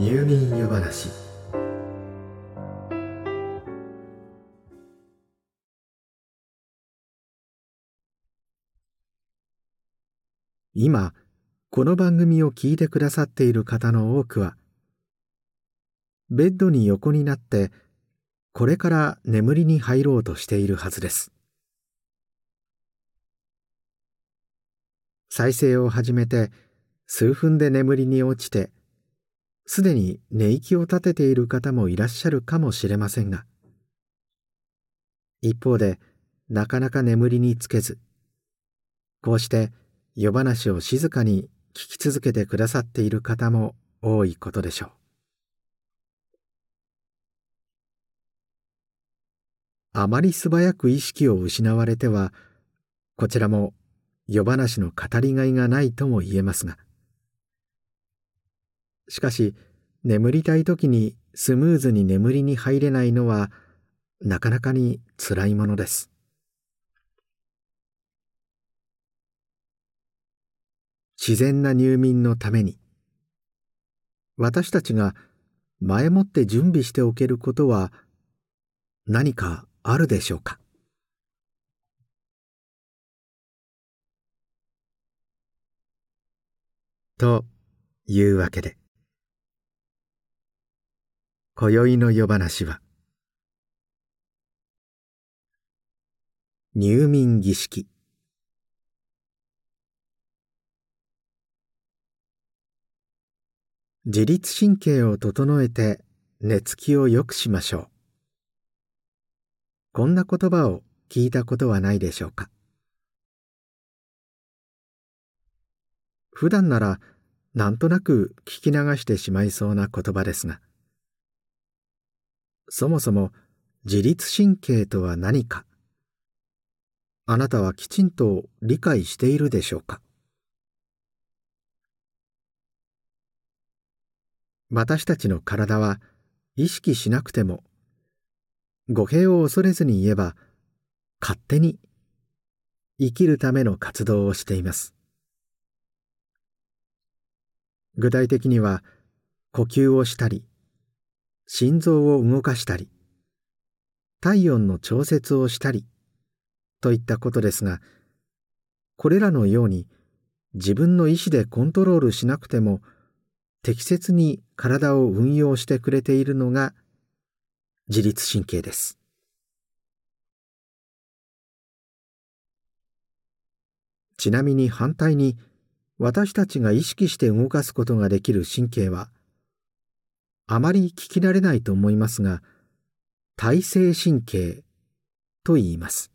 入眠湯話。今この番組を聞いてくださっている方の多くはベッドに横になってこれから眠りに入ろうとしているはずです。再生を始めて数分で眠りに落ちてすでに寝息を立てている方もいらっしゃるかもしれませんが一方でなかなか眠りにつけずこうして夜話を静かに聞き続けてくださっている方も多いことでしょう。あまり素早く意識を失われてはこちらも夜話の語りがいがないとも言えますがしかし眠りたい時にスムーズに眠りに入れないのはなかなかにつらいものです。自然な入眠のために私たちが前もって準備しておけることは何かあるでしょうか？というわけで今宵の夜話は。入眠儀式。自律神経を整えて寝つきを良くしましょう。こんな言葉を聞いたことはないでしょうか。普段ならなんとなく聞き流してしまいそうな言葉ですがそもそも自律神経とは何か？あなたはきちんと理解しているでしょうか？私たちの体は意識しなくても語弊を恐れずに言えば勝手に生きるための活動をしています。具体的には呼吸をしたり心臓を動かしたり体温の調節をしたりといったことですがこれらのように自分の意思でコントロールしなくても適切に体を運用してくれているのが自律神経です。ちなみに反対に私たちが意識して動かすことができる神経はあまり聞き慣れないと思いますが体制神経と言います。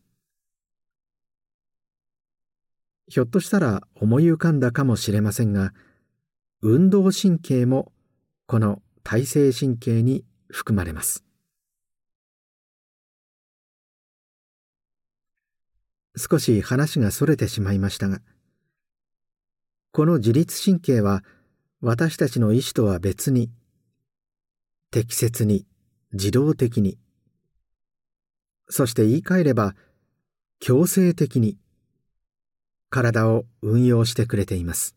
ひょっとしたら思い浮かんだかもしれませんが運動神経もこの体制神経に含まれます。少し話がそれてしまいましたがこの自律神経は私たちの意思とは別に適切に自動的に。そして言い換えれば強制的に。体を運用してくれています。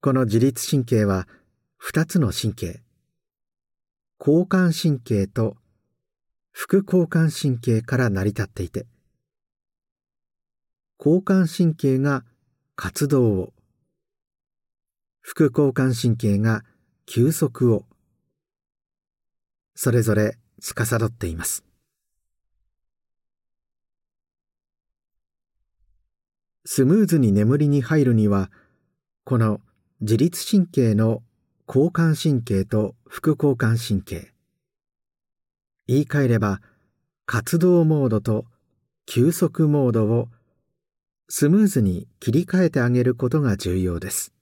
この自律神経は2つの神経。交感神経と副交感神経から成り立っていて交感神経が活動を副交感神経が休息を。それぞれ司っています。スムーズに眠りに入るにはこの自律神経の交感神経と副交感神経。言い換えれば活動モードと休息モードをスムーズに切り替えてあげることが重要です。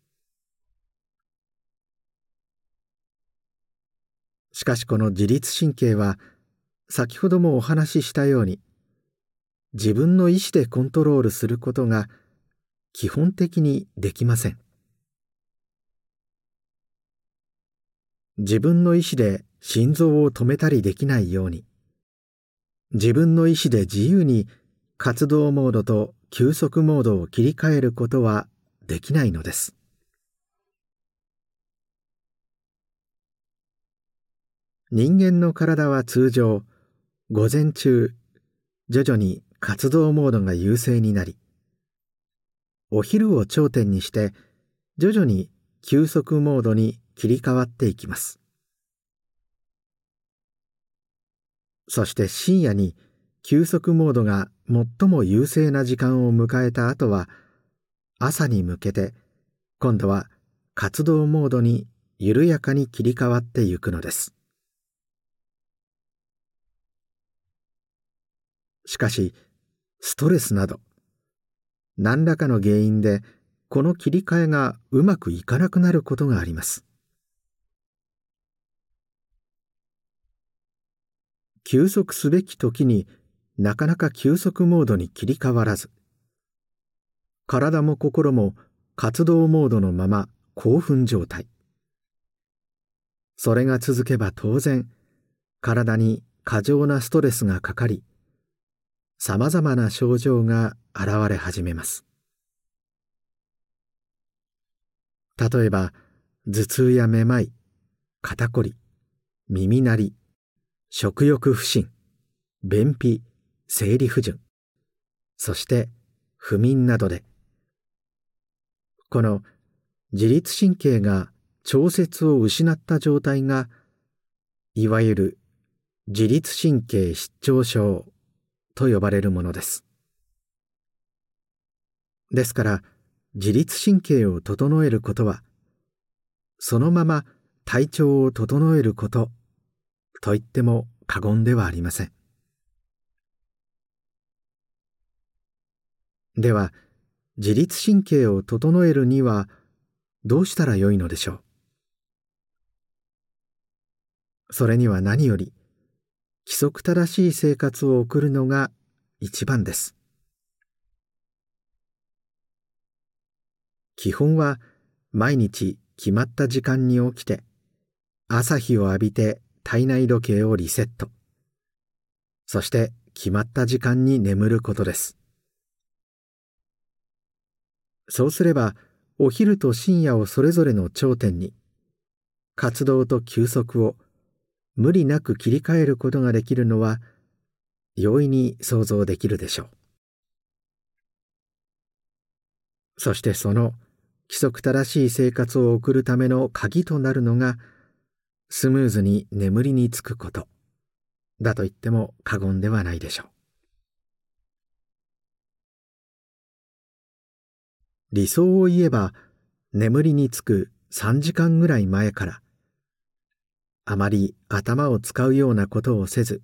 しかしこの自律神経は先ほどもお話ししたように自分の意思でコントロールすることが基本的にできません。自分の意思で心臓を止めたりできないように自分の意思で自由に活動モードと休息モードを切り替えることはできないのです。人間の体は通常午前中徐々に活動モードが優勢になりお昼を頂点にして徐々に休息モードに切り替わっていきます。そして深夜に休息モードが最も優勢な時間を迎えた後は朝に向けて今度は活動モードに緩やかに切り替わってゆくのです。しかしストレスなど何らかの原因でこの切り替えがうまくいかなくなることがあります。休息すべき時になかなか休息モードに切り替わらず体も心も活動モードのまま興奮状態。それが続けば当然体に過剰なストレスがかかりさまざまな症状が現れ始めます。例えば頭痛やめまい肩こり耳鳴り食欲不振便秘生理不順そして不眠などで。この自律神経が調節を失った状態がいわゆる自律神経失調症。と呼ばれるものです。ですから自律神経を整えることはそのまま体調を整えることと言っても過言ではありません。では自律神経を整えるにはどうしたらよいのでしょう？それには何より規則正しい生活を送るのが一番です。基本は毎日決まった時間に起きて朝日を浴びて体内時計をリセット。そして決まった時間に眠ることです。そうすればお昼と深夜をそれぞれの頂点に活動と休息を無理なく切り替えることができるのは容易に想像できるでしょう。そしてその規則正しい生活を送るための鍵となるのがスムーズに眠りにつくこと。だと言っても過言ではないでしょう。理想を言えば眠りにつく3時間ぐらい前からあまり頭を使うようなことをせず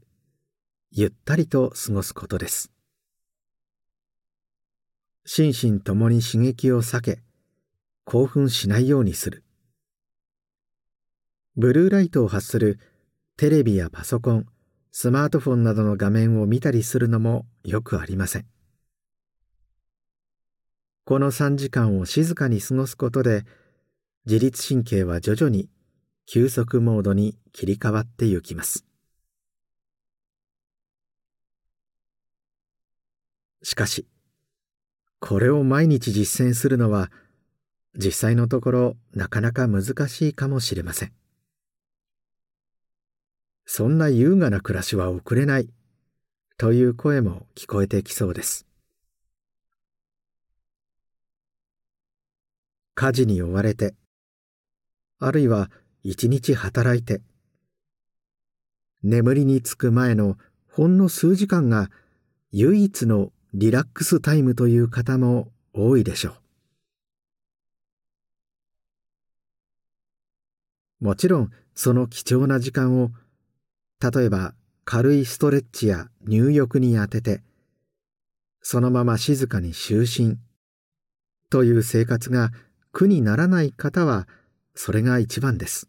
ゆったりと過ごすことです。心身ともに刺激を避け興奮しないようにする。ブルーライトを発するテレビやパソコンスマートフォンなどの画面を見たりするのもよくありません。この3時間を静かに過ごすことで自律神経は徐々に休息モードに切り替わってゆきます。しかしこれを毎日実践するのは実際のところなかなか難しいかもしれません。そんな優雅な暮らしは送れないという声も聞こえてきそうです。家事に追われてあるいは一日働いて眠りにつく前のほんの数時間が唯一のリラックスタイムという方も多いでしょうもちろんその貴重な時間を例えば軽いストレッチや入浴に当ててそのまま静かに就寝という生活が苦にならない方はそれが一番です。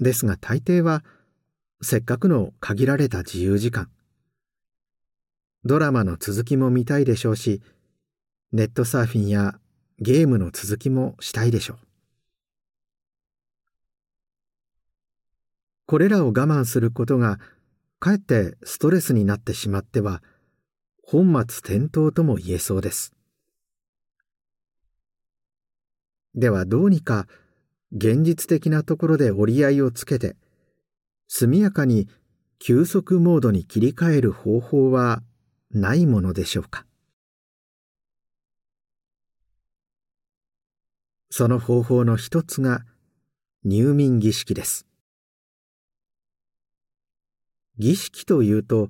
ですが大抵はせっかくの限られた自由時間。ドラマの続きも見たいでしょうしネットサーフィンやゲームの続きもしたいでしょう。これらを我慢することがかえってストレスになってしまっては本末転倒とも言えそうです。ではどうにか現実的なところで折り合いをつけて速やかに休息モードに切り替える方法はないものでしょうか。その方法の一つが入眠儀式です。儀式というと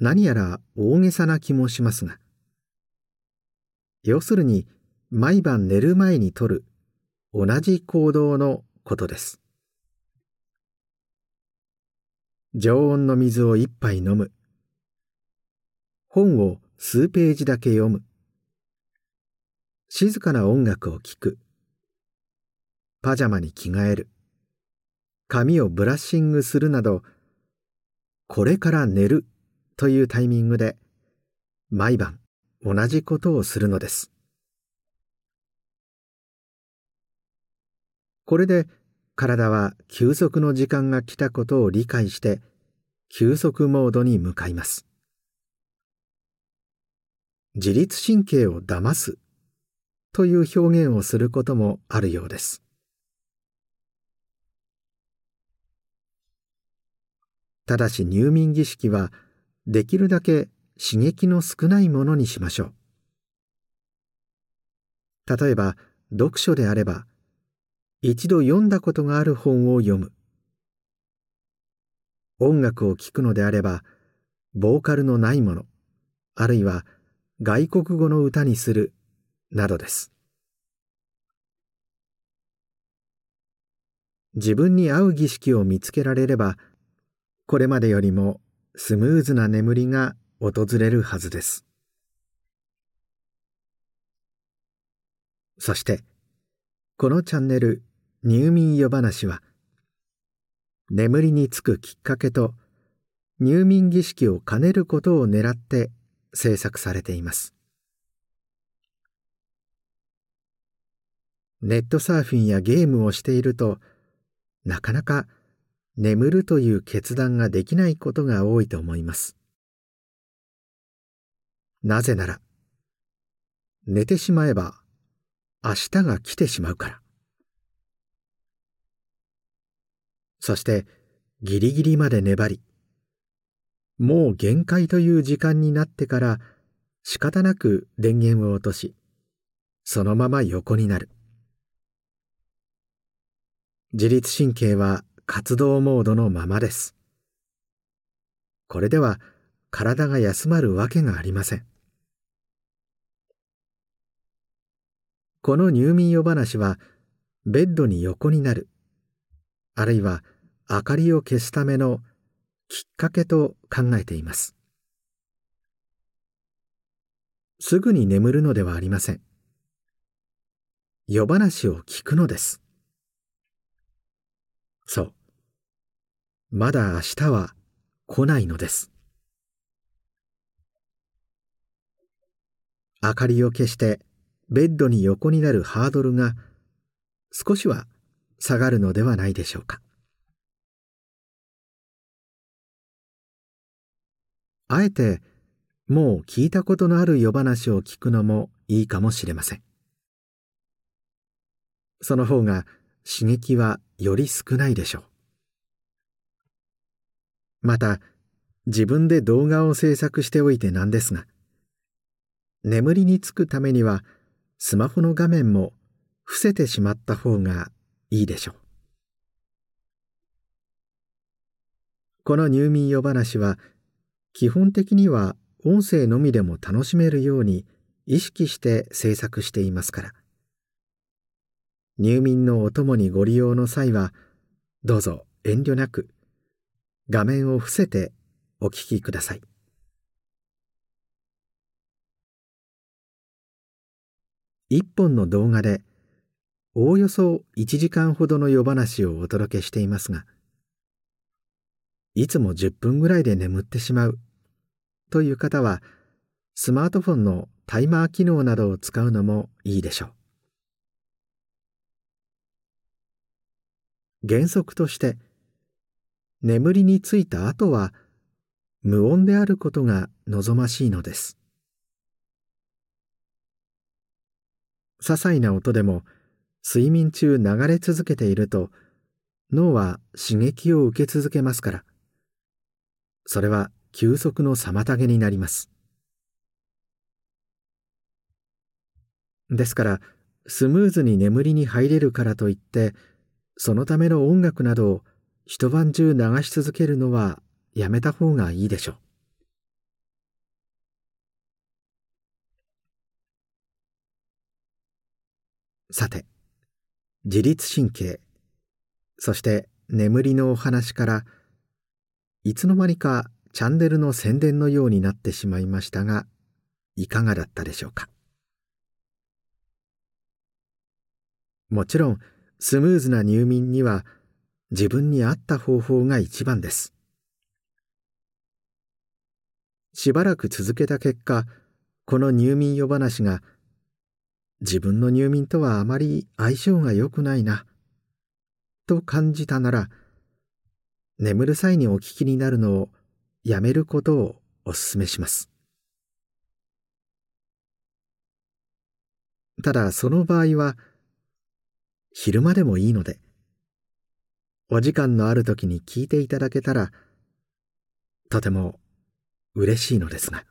何やら大げさな気もしますが要するに毎晩寝る前にとる同じ行動のことです。常温の水を一杯飲む。本を数ページだけ読む。静かな音楽を聴く。パジャマに着替える。髪をブラッシングするなどこれから寝るというタイミングで毎晩同じことをするのです。これで体は休息の時間が来たことを理解して休息モードに向かいます。自律神経を騙すという表現をすることもあるようです。ただし入眠儀式はできるだけ刺激の少ないものにしましょう。例えば読書であれば一度読んだことがある本を読む。音楽を聴くのであればボーカルのないものあるいは外国語の歌にするなどです。自分に合う儀式を見つけられればこれまでよりもスムーズな眠りが訪れるはずです。そしてこのチャンネル「入眠夜話」は眠りにつくきっかけと入眠儀式を兼ねることを狙って制作されています。ネットサーフィンやゲームをしているとなかなか眠るという決断ができないことが多いと思います。なぜなら寝てしまえば明日が来てしまうから。そしてギリギリまで粘りもう限界という時間になってから仕方なく電源を落としそのまま横になる自律神経は活動モードのままです。これでは体が休まるわけがありません。この入眠夜話はベッドに横になるあるいは明かりを消すためのきっかけと考えています。すぐに眠るのではありません。夜話を聞くのです。そう。まだ明日は来ないのです。明かりを消してベッドに横になるハードルが少しは下がるのではないでしょうか。あえてもう聞いたことのある夜話を聞くのもいいかもしれません。その方が刺激はより少ないでしょう。また自分で動画を制作しておいてなんですが眠りにつくためにはスマホの画面も伏せてしまった方がいいでしょうこの入眠夜話は基本的には音声のみでも楽しめるように意識して制作していますから。入眠のお供にご利用の際はどうぞ遠慮なく画面を伏せてお聞きください。一本の動画でおおよそ1時間ほどの夜話をお届けしていますがいつも10分ぐらいで眠ってしまうという方はスマートフォンのタイマー機能などを使うのもいいでしょう。原則として眠りについた後は無音であることが望ましいのです。些細な音でも睡眠中流れ続けていると脳は刺激を受け続けますから。それは休息の妨げになります。ですからスムーズに眠りに入れるからといってそのための音楽などを一晩中流し続けるのはやめた方がいいでしょう。さて自律神経そして眠りのお話からいつの間にかチャンネルの宣伝のようになってしまいましたがいかがだったでしょうか？もちろんスムーズな入眠には自分に合った方法が一番です。しばらく続けた結果この入眠夜話が自分の入眠とはあまり相性が良くないな、と感じたなら、眠る際にお聞きになるのをやめることをお勧めします。ただその場合は、昼間でもいいので、お時間のある時に聞いていただけたら、とても嬉しいのですが。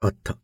おっと、